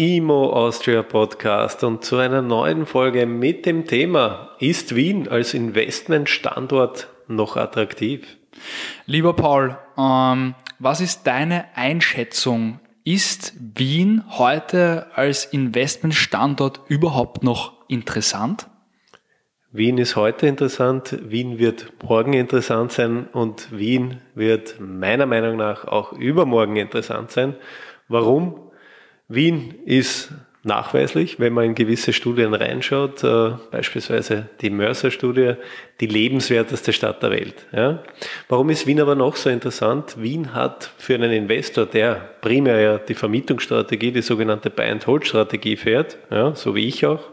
IMO Austria Podcast und zu einer neuen Folge mit dem Thema Ist Wien als Investmentstandort noch attraktiv? Lieber Paul, ähm, was ist deine Einschätzung? Ist Wien heute als Investmentstandort überhaupt noch interessant? Wien ist heute interessant, Wien wird morgen interessant sein und Wien wird meiner Meinung nach auch übermorgen interessant sein. Warum? Wien ist nachweislich, wenn man in gewisse Studien reinschaut, äh, beispielsweise die Mercer-Studie, die lebenswerteste Stadt der Welt. Ja? Warum ist Wien aber noch so interessant? Wien hat für einen Investor, der primär ja die Vermietungsstrategie, die sogenannte Buy-and-Hold-Strategie fährt, ja, so wie ich auch,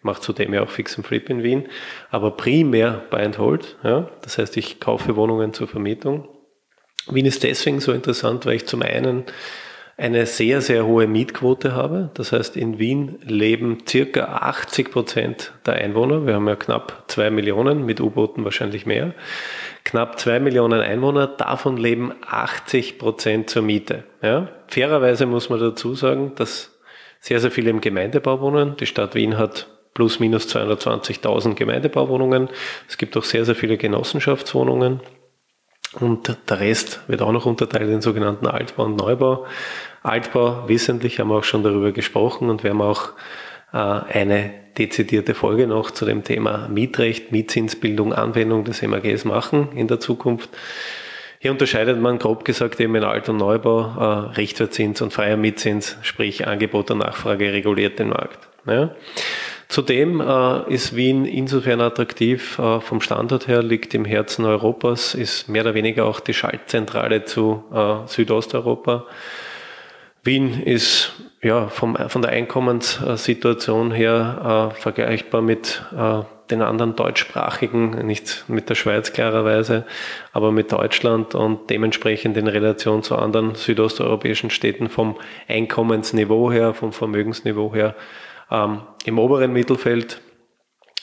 mache zudem ja auch Fix and Flip in Wien, aber primär Buy-and-Hold, ja? das heißt, ich kaufe Wohnungen zur Vermietung. Wien ist deswegen so interessant, weil ich zum einen eine sehr, sehr hohe Mietquote habe. Das heißt, in Wien leben circa 80 Prozent der Einwohner. Wir haben ja knapp zwei Millionen, mit U-Booten wahrscheinlich mehr. Knapp zwei Millionen Einwohner, davon leben 80 Prozent zur Miete. Ja? Fairerweise muss man dazu sagen, dass sehr, sehr viele im Gemeindebau wohnen. Die Stadt Wien hat plus minus 220.000 Gemeindebauwohnungen. Es gibt auch sehr, sehr viele Genossenschaftswohnungen. Und der Rest wird auch noch unterteilt in sogenannten Altbau und Neubau. Altbau wissentlich haben wir auch schon darüber gesprochen und wir haben auch äh, eine dezidierte Folge noch zu dem Thema Mietrecht, Mietzinsbildung, Anwendung des MAGs machen in der Zukunft. Hier unterscheidet man grob gesagt eben in Alt- und Neubau äh, Richtwertzins und freier Mietzins, sprich Angebot und Nachfrage reguliert den Markt. Ja. Zudem äh, ist Wien insofern attraktiv, äh, vom Standort her liegt im Herzen Europas, ist mehr oder weniger auch die Schaltzentrale zu äh, Südosteuropa. Wien ist ja vom, von der Einkommenssituation her äh, vergleichbar mit äh, den anderen deutschsprachigen, nicht mit der Schweiz klarerweise, aber mit Deutschland und dementsprechend in Relation zu anderen südosteuropäischen Städten vom Einkommensniveau her, vom Vermögensniveau her ähm, Im oberen Mittelfeld,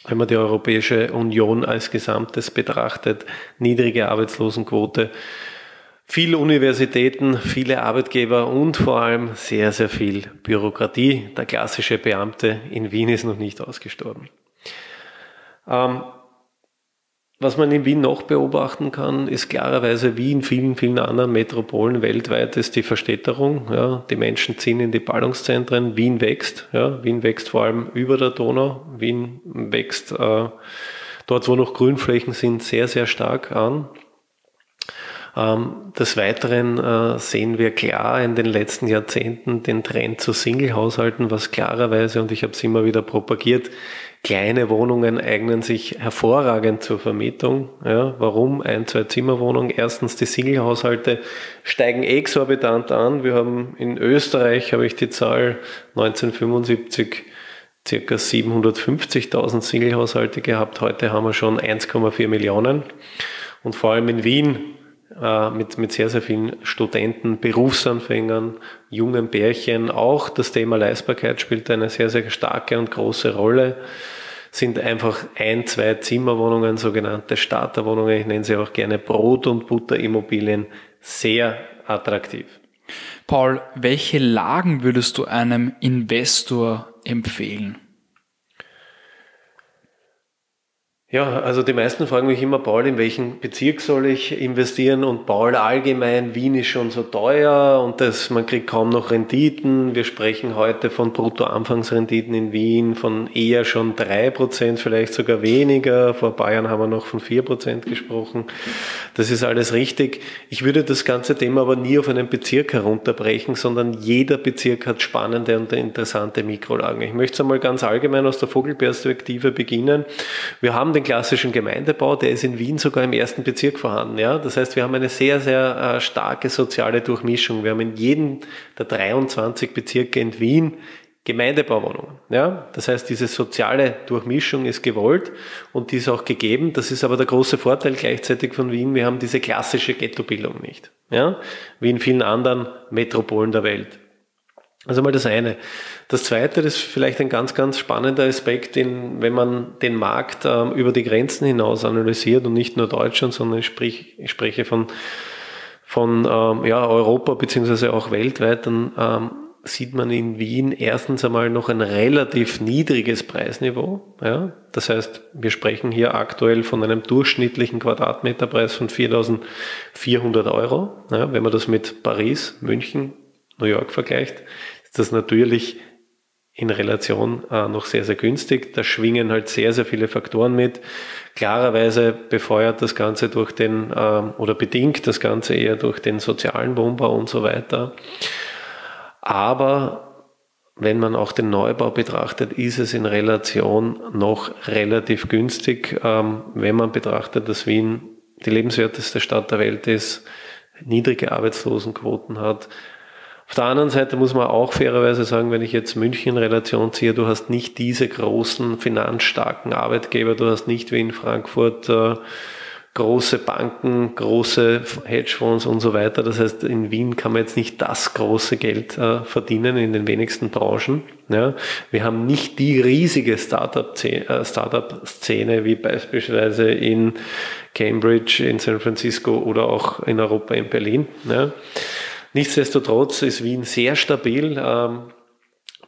wenn man die Europäische Union als Gesamtes betrachtet, niedrige Arbeitslosenquote, viele Universitäten, viele Arbeitgeber und vor allem sehr, sehr viel Bürokratie. Der klassische Beamte in Wien ist noch nicht ausgestorben. Ähm, was man in Wien noch beobachten kann, ist klarerweise wie in vielen, vielen anderen Metropolen weltweit ist die Verstädterung. Ja, die Menschen ziehen in die Ballungszentren. Wien wächst. Ja, Wien wächst vor allem über der Donau. Wien wächst äh, dort, wo noch Grünflächen sind, sehr, sehr stark an. Ähm, des Weiteren äh, sehen wir klar in den letzten Jahrzehnten den Trend zu Single-Haushalten, was klarerweise, und ich habe es immer wieder propagiert, Kleine Wohnungen eignen sich hervorragend zur Vermietung. Ja, warum? Ein, zwei Zimmerwohnungen. Erstens, die Single-Haushalte steigen exorbitant an. Wir haben in Österreich, habe ich die Zahl 1975 circa 750.000 Single-Haushalte gehabt. Heute haben wir schon 1,4 Millionen. Und vor allem in Wien mit, mit sehr, sehr vielen Studenten, Berufsanfängern, jungen Pärchen. Auch das Thema Leistbarkeit spielt eine sehr, sehr starke und große Rolle. Sind einfach ein, zwei Zimmerwohnungen, sogenannte Starterwohnungen, ich nenne sie auch gerne Brot- und Butterimmobilien, sehr attraktiv. Paul, welche Lagen würdest du einem Investor empfehlen? Ja, also die meisten fragen mich immer, Paul, in welchen Bezirk soll ich investieren? Und Paul, allgemein, Wien ist schon so teuer und das, man kriegt kaum noch Renditen. Wir sprechen heute von Bruttoanfangsrenditen in Wien von eher schon drei Prozent, vielleicht sogar weniger. Vor Bayern haben wir noch von vier Prozent gesprochen. Das ist alles richtig. Ich würde das ganze Thema aber nie auf einen Bezirk herunterbrechen, sondern jeder Bezirk hat spannende und interessante Mikrolagen. Ich möchte es einmal ganz allgemein aus der Vogelperspektive beginnen. Wir haben den den klassischen Gemeindebau, der ist in Wien sogar im ersten Bezirk vorhanden. Ja? Das heißt, wir haben eine sehr, sehr äh, starke soziale Durchmischung. Wir haben in jedem der 23 Bezirke in Wien Gemeindebauwohnungen. Ja? Das heißt, diese soziale Durchmischung ist gewollt und die ist auch gegeben. Das ist aber der große Vorteil gleichzeitig von Wien. Wir haben diese klassische Ghettobildung nicht. Ja? Wie in vielen anderen Metropolen der Welt. Also mal das eine. Das zweite, das ist vielleicht ein ganz, ganz spannender Aspekt, den, wenn man den Markt ähm, über die Grenzen hinaus analysiert und nicht nur Deutschland, sondern ich, sprich, ich spreche von, von ähm, ja, Europa beziehungsweise auch weltweit, dann ähm, sieht man in Wien erstens einmal noch ein relativ niedriges Preisniveau. Ja? Das heißt, wir sprechen hier aktuell von einem durchschnittlichen Quadratmeterpreis von 4.400 Euro. Ja? Wenn man das mit Paris, München, New York vergleicht, ist das natürlich in Relation äh, noch sehr, sehr günstig. Da schwingen halt sehr, sehr viele Faktoren mit. Klarerweise befeuert das Ganze durch den, äh, oder bedingt das Ganze eher durch den sozialen Wohnbau und so weiter. Aber wenn man auch den Neubau betrachtet, ist es in Relation noch relativ günstig, ähm, wenn man betrachtet, dass Wien die lebenswerteste Stadt der Welt ist, niedrige Arbeitslosenquoten hat. Auf der anderen Seite muss man auch fairerweise sagen, wenn ich jetzt München in Relation ziehe, du hast nicht diese großen finanzstarken Arbeitgeber, du hast nicht wie in Frankfurt äh, große Banken, große Hedgefonds und so weiter. Das heißt, in Wien kann man jetzt nicht das große Geld äh, verdienen in den wenigsten Branchen. Ja. Wir haben nicht die riesige Startup-Szene äh, Startup wie beispielsweise in Cambridge, in San Francisco oder auch in Europa, in Berlin. Ja. Nichtsdestotrotz ist Wien sehr stabil. Ähm,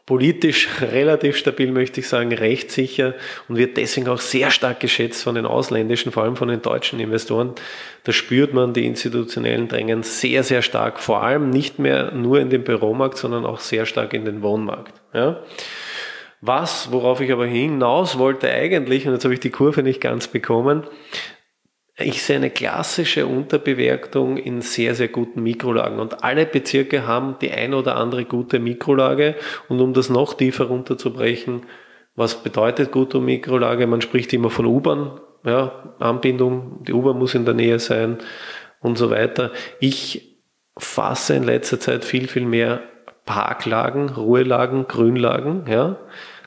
politisch relativ stabil, möchte ich sagen, rechtssicher und wird deswegen auch sehr stark geschätzt von den ausländischen, vor allem von den deutschen Investoren. Da spürt man die institutionellen Drängen sehr, sehr stark, vor allem nicht mehr nur in den Büromarkt, sondern auch sehr stark in den Wohnmarkt. Ja. Was, worauf ich aber hinaus wollte eigentlich, und jetzt habe ich die Kurve nicht ganz bekommen, ich sehe eine klassische Unterbewertung in sehr, sehr guten Mikrolagen. Und alle Bezirke haben die ein oder andere gute Mikrolage. Und um das noch tiefer runterzubrechen, was bedeutet gute Mikrolage? Man spricht immer von U-Bahn, ja, Anbindung, die U-Bahn muss in der Nähe sein und so weiter. Ich fasse in letzter Zeit viel, viel mehr Parklagen, Ruhelagen, Grünlagen, ja.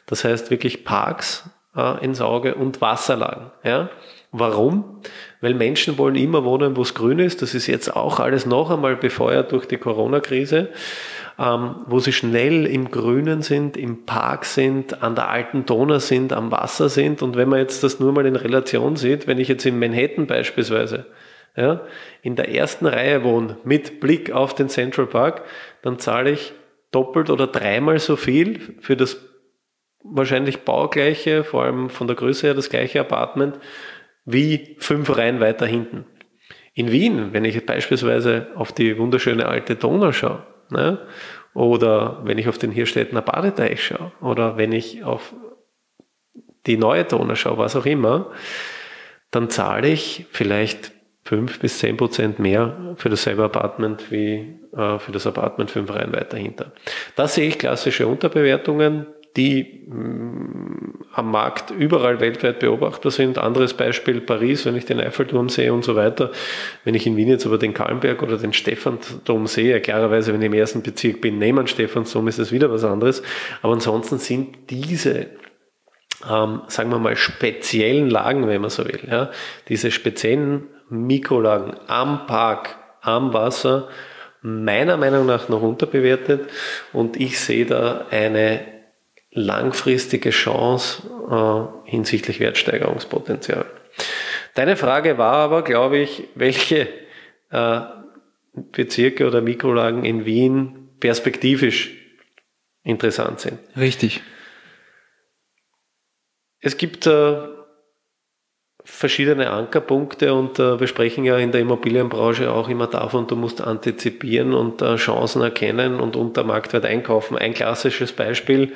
Das heißt wirklich Parks äh, ins Auge und Wasserlagen, ja. Warum? Weil Menschen wollen immer wohnen, wo es grün ist. Das ist jetzt auch alles noch einmal befeuert durch die Corona-Krise, ähm, wo sie schnell im Grünen sind, im Park sind, an der alten Donau sind, am Wasser sind. Und wenn man jetzt das nur mal in Relation sieht, wenn ich jetzt in Manhattan beispielsweise ja, in der ersten Reihe wohne mit Blick auf den Central Park, dann zahle ich doppelt oder dreimal so viel für das wahrscheinlich baugleiche, vor allem von der Größe her das gleiche Apartment, wie fünf Reihen weiter hinten. In Wien, wenn ich beispielsweise auf die wunderschöne alte Donau schaue, ne, oder wenn ich auf den Hirstädtener Badeteich schaue, oder wenn ich auf die neue Donau schaue, was auch immer, dann zahle ich vielleicht fünf bis zehn Prozent mehr für dasselbe Apartment wie äh, für das Apartment fünf Reihen weiter hinter. Da sehe ich klassische Unterbewertungen, die mh, mm, am Markt überall weltweit beobachtbar sind. Anderes Beispiel Paris, wenn ich den Eiffelturm sehe und so weiter. Wenn ich in Wien jetzt aber den Kalmberg oder den Stephansdom sehe, klarerweise, wenn ich im ersten Bezirk bin, neben Stephansdom ist das wieder was anderes. Aber ansonsten sind diese ähm, sagen wir mal, speziellen Lagen, wenn man so will. Ja, diese speziellen Mikrolagen am Park, am Wasser, meiner Meinung nach noch unterbewertet und ich sehe da eine langfristige Chance äh, hinsichtlich Wertsteigerungspotenzial. Deine Frage war aber, glaube ich, welche äh, Bezirke oder Mikrolagen in Wien perspektivisch interessant sind. Richtig. Es gibt äh, verschiedene Ankerpunkte und äh, wir sprechen ja in der Immobilienbranche auch immer davon, du musst antizipieren und äh, Chancen erkennen und unter Marktwert einkaufen. Ein klassisches Beispiel,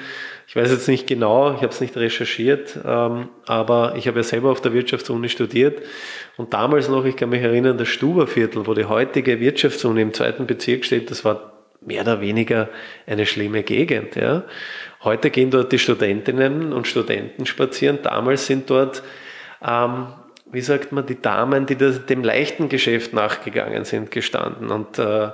ich weiß jetzt nicht genau, ich habe es nicht recherchiert, ähm, aber ich habe ja selber auf der Wirtschaftsuni studiert und damals noch, ich kann mich erinnern, das Stuberviertel, wo die heutige Wirtschaftsuni im zweiten Bezirk steht, das war mehr oder weniger eine schlimme Gegend. Ja. Heute gehen dort die Studentinnen und Studenten spazieren. Damals sind dort ähm, wie sagt man, die Damen, die das, dem leichten Geschäft nachgegangen sind, gestanden. Und äh,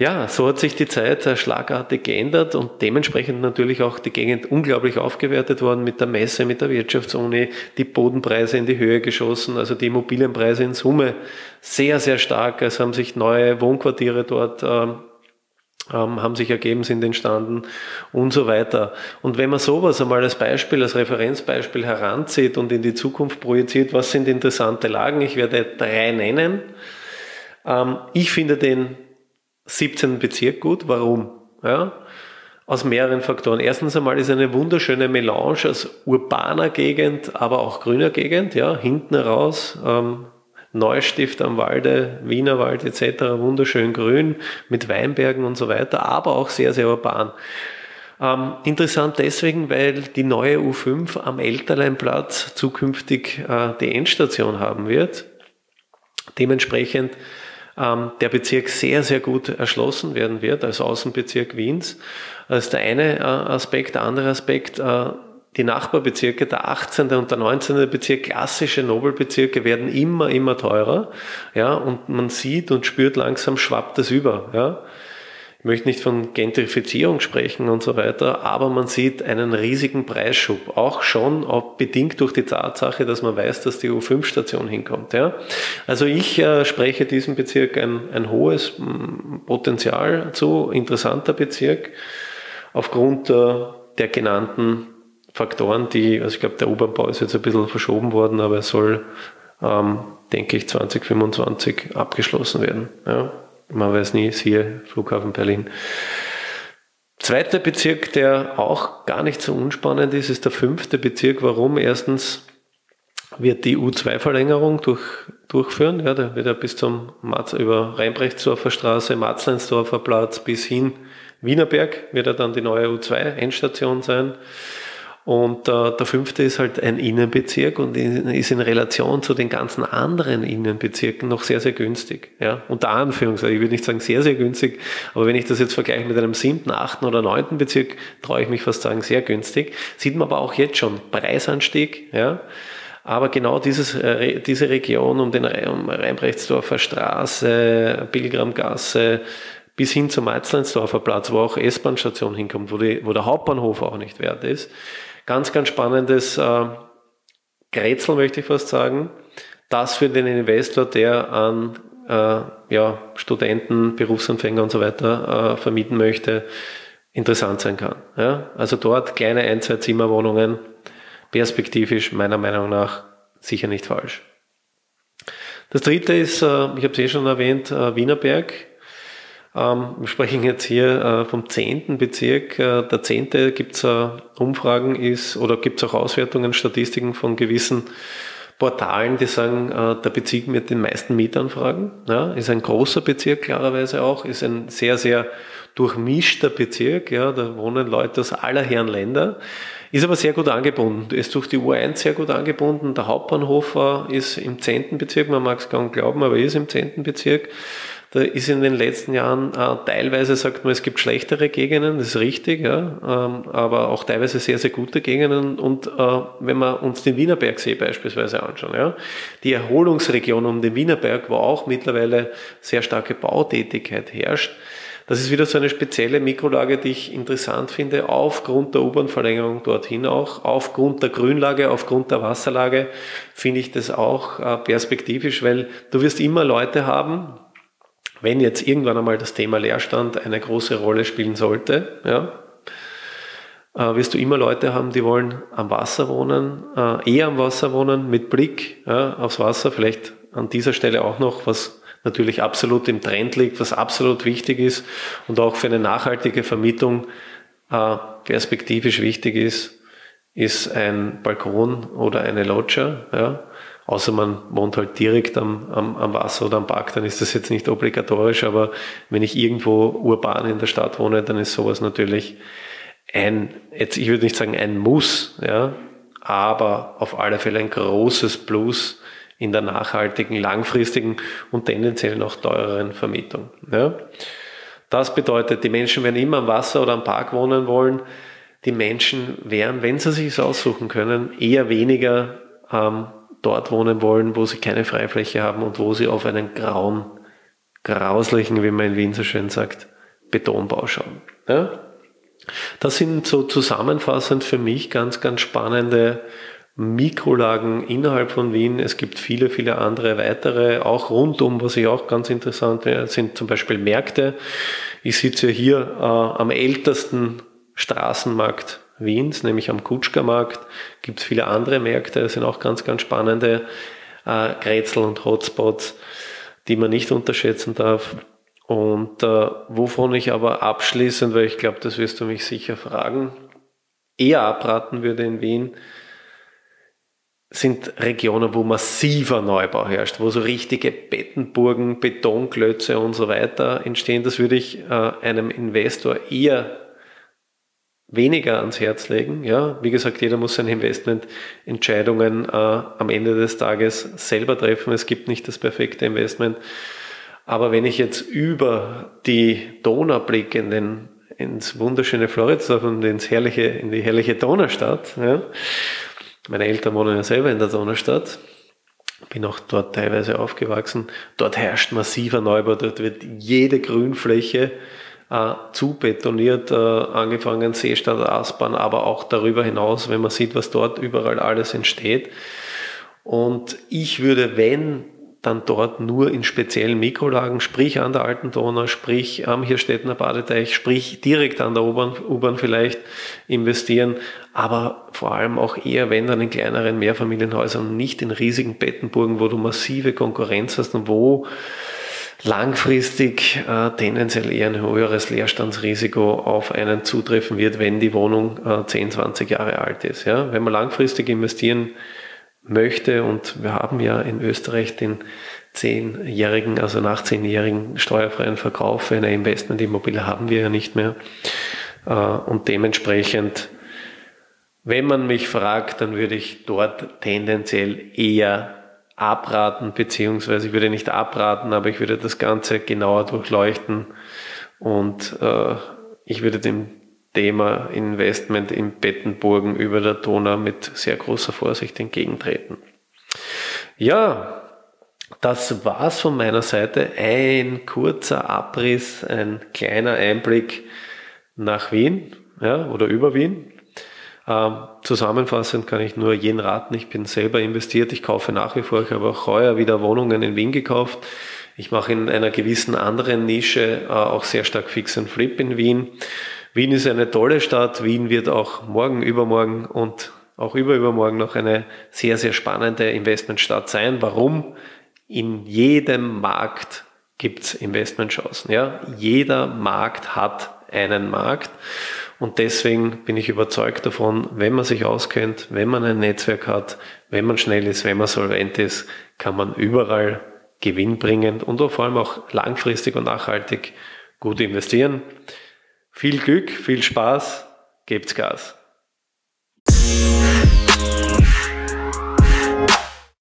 Ja, so hat sich die Zeit äh, schlagartig geändert und dementsprechend natürlich auch die Gegend unglaublich aufgewertet worden mit der Messe, mit der Wirtschaftsuni, die Bodenpreise in die Höhe geschossen, also die Immobilienpreise in Summe sehr, sehr stark. Es haben sich neue Wohnquartiere dort ähm, ähm, haben sich ergeben, sind entstanden und so weiter. Und wenn man sowas einmal als Beispiel, als Referenzbeispiel heranzieht und in die Zukunft projiziert, was sind interessante Lagen? Ich werde drei nennen. Ähm, ich finde den 17. Bezirk gut. Warum? Ja, aus mehreren Faktoren. Erstens einmal ist eine wunderschöne Melange aus urbaner Gegend, aber auch grüner Gegend, ja, hinten raus, ähm, Neustift am Walde, Wienerwald etc., wunderschön grün mit Weinbergen und so weiter, aber auch sehr, sehr urban. Ähm, interessant deswegen, weil die neue U5 am Elterleinplatz zukünftig äh, die Endstation haben wird. Dementsprechend ähm, der Bezirk sehr, sehr gut erschlossen werden wird als Außenbezirk Wiens. Das ist der eine äh, Aspekt. Der andere Aspekt, äh, die Nachbarbezirke, der 18. und der 19. Bezirk, klassische Nobelbezirke, werden immer, immer teurer. Ja, und man sieht und spürt langsam, schwappt das über. Ja. Ich möchte nicht von Gentrifizierung sprechen und so weiter, aber man sieht einen riesigen Preisschub. Auch schon auch bedingt durch die Tatsache, dass man weiß, dass die U5-Station hinkommt. Ja. Also ich äh, spreche diesem Bezirk ein, ein hohes Potenzial zu, interessanter Bezirk, aufgrund äh, der genannten Faktoren, die, also ich glaube, der U-Bahn-Bau ist jetzt ein bisschen verschoben worden, aber er soll, ähm, denke ich, 2025 abgeschlossen werden. Ja. Man weiß nie, siehe Flughafen Berlin. Zweiter Bezirk, der auch gar nicht so unspannend ist, ist der fünfte Bezirk. Warum? Erstens wird die U2-Verlängerung durch, durchführen. Ja, da wird er bis zum Matz, über Rheinbrechtsdorfer Straße, Matzleinsdorfer Platz bis hin Wienerberg wird er dann die neue U2-Endstation sein. Und äh, der fünfte ist halt ein Innenbezirk und ist in Relation zu den ganzen anderen Innenbezirken noch sehr, sehr günstig. Ja? Unter Anführungszeichen, ich würde nicht sagen sehr, sehr günstig, aber wenn ich das jetzt vergleiche mit einem siebten, achten oder neunten Bezirk, traue ich mich fast sagen, sehr günstig. Sieht man aber auch jetzt schon. Preisanstieg, ja. Aber genau dieses, äh, diese Region um den um Rheinbrechtsdorfer Straße, Pilgramgasse, bis hin zum Metzleinsdorfer Platz, wo auch S-Bahn-Station hinkommt, wo, die, wo der Hauptbahnhof auch nicht wert ist, Ganz, ganz spannendes äh, Grätsel, möchte ich fast sagen. Das für den Investor, der an äh, ja, Studenten, Berufsanfänger und so weiter äh, vermieten möchte, interessant sein kann. Ja? Also dort kleine Ein-, zwei Zimmerwohnungen, perspektivisch meiner Meinung nach sicher nicht falsch. Das dritte ist, äh, ich habe es eh schon erwähnt, äh, Wienerberg. Ähm, wir sprechen jetzt hier äh, vom zehnten Bezirk. Äh, der zehnte gibt es Umfragen ist oder gibt es auch Auswertungen, Statistiken von gewissen Portalen, die sagen, äh, der Bezirk mit den meisten Mietanfragen. Ja, ist ein großer Bezirk klarerweise auch, ist ein sehr, sehr durchmischter Bezirk. Ja, da wohnen Leute aus aller Herren Länder. Ist aber sehr gut angebunden. Ist durch die U1 sehr gut angebunden. Der Hauptbahnhof ist im zehnten Bezirk, man mag es kaum glauben, aber ist im zehnten Bezirk. Da ist in den letzten Jahren äh, teilweise, sagt man, es gibt schlechtere Gegenden, das ist richtig, ja, ähm, aber auch teilweise sehr, sehr gute Gegenden. Und äh, wenn wir uns den Wienerbergsee beispielsweise anschauen, ja, die Erholungsregion um den Wienerberg, wo auch mittlerweile sehr starke Bautätigkeit herrscht, das ist wieder so eine spezielle Mikrolage, die ich interessant finde, aufgrund der U-Bahn-Verlängerung dorthin auch, aufgrund der Grünlage, aufgrund der Wasserlage, finde ich das auch äh, perspektivisch, weil du wirst immer Leute haben, wenn jetzt irgendwann einmal das Thema Leerstand eine große Rolle spielen sollte, ja, äh, wirst du immer Leute haben, die wollen am Wasser wohnen, äh, eher am Wasser wohnen, mit Blick ja, aufs Wasser, vielleicht an dieser Stelle auch noch, was natürlich absolut im Trend liegt, was absolut wichtig ist und auch für eine nachhaltige Vermietung äh, perspektivisch wichtig ist, ist ein Balkon oder eine Loggia. Ja außer man wohnt halt direkt am, am, am Wasser oder am Park, dann ist das jetzt nicht obligatorisch, aber wenn ich irgendwo urban in der Stadt wohne, dann ist sowas natürlich ein, jetzt ich würde nicht sagen ein Muss, ja, aber auf alle Fälle ein großes Plus in der nachhaltigen, langfristigen und tendenziell noch teureren Vermietung. Ja. Das bedeutet, die Menschen werden immer am Wasser oder am Park wohnen wollen. Die Menschen werden, wenn sie sich aussuchen können, eher weniger ähm, dort wohnen wollen, wo sie keine Freifläche haben und wo sie auf einen grauen grauslichen, wie man in Wien so schön sagt, Betonbauschauen. Ja? Das sind so zusammenfassend für mich ganz, ganz spannende Mikrolagen innerhalb von Wien. Es gibt viele, viele andere weitere, auch rundum, was ich auch ganz interessant finde, sind zum Beispiel Märkte. Ich sitze hier äh, am ältesten Straßenmarkt Wiens, nämlich am Kutschkermarkt. Gibt es viele andere Märkte, das sind auch ganz, ganz spannende äh, Grätzl und Hotspots, die man nicht unterschätzen darf. Und äh, wovon ich aber abschließend, weil ich glaube, das wirst du mich sicher fragen, eher abraten würde in Wien, sind Regionen, wo massiver Neubau herrscht, wo so richtige Bettenburgen, Betonklötze und so weiter entstehen. Das würde ich äh, einem Investor eher weniger ans Herz legen. Ja, wie gesagt, jeder muss seine Investmententscheidungen äh, am Ende des Tages selber treffen. Es gibt nicht das perfekte Investment. Aber wenn ich jetzt über die Donau blicke in den, ins wunderschöne Floridsdorf und ins herrliche, in die herrliche Donaustadt, ja, meine Eltern wohnen ja selber in der Donaustadt, bin auch dort teilweise aufgewachsen. Dort herrscht massiver Neubau, dort wird jede Grünfläche äh, zu betoniert, äh, angefangen Seestadt, Aspern, aber auch darüber hinaus, wenn man sieht, was dort überall alles entsteht. Und ich würde, wenn dann dort nur in speziellen Mikrolagen, sprich an der Alten Donau, sprich am Hirstädtener Badeteich, sprich direkt an der U-Bahn vielleicht investieren, aber vor allem auch eher, wenn dann in kleineren Mehrfamilienhäusern nicht in riesigen Bettenburgen, wo du massive Konkurrenz hast und wo langfristig äh, tendenziell eher ein höheres Leerstandsrisiko auf einen zutreffen wird, wenn die Wohnung äh, 10, 20 Jahre alt ist. Ja? Wenn man langfristig investieren möchte und wir haben ja in Österreich den zehnjährigen, also nach zehnjährigen steuerfreien Verkauf für eine Investmentimmobilie haben wir ja nicht mehr. Äh, und dementsprechend, wenn man mich fragt, dann würde ich dort tendenziell eher abraten, beziehungsweise ich würde nicht abraten, aber ich würde das Ganze genauer durchleuchten und äh, ich würde dem Thema Investment in Bettenburgen über der Donau mit sehr großer Vorsicht entgegentreten. Ja, das war's von meiner Seite. Ein kurzer Abriss, ein kleiner Einblick nach Wien ja, oder über Wien. Ähm, zusammenfassend kann ich nur jeden raten, ich bin selber investiert, ich kaufe nach wie vor, ich habe auch heuer wieder Wohnungen in Wien gekauft. Ich mache in einer gewissen anderen Nische äh, auch sehr stark Fix and Flip in Wien. Wien ist eine tolle Stadt, Wien wird auch morgen, übermorgen und auch überübermorgen noch eine sehr, sehr spannende Investmentstadt sein. Warum? In jedem Markt gibt's Investmentchancen. Ja? Jeder Markt hat einen Markt. Und deswegen bin ich überzeugt davon, wenn man sich auskennt, wenn man ein Netzwerk hat, wenn man schnell ist, wenn man solvent ist, kann man überall gewinnbringend und vor allem auch langfristig und nachhaltig gut investieren. Viel Glück, viel Spaß, gebt's Gas.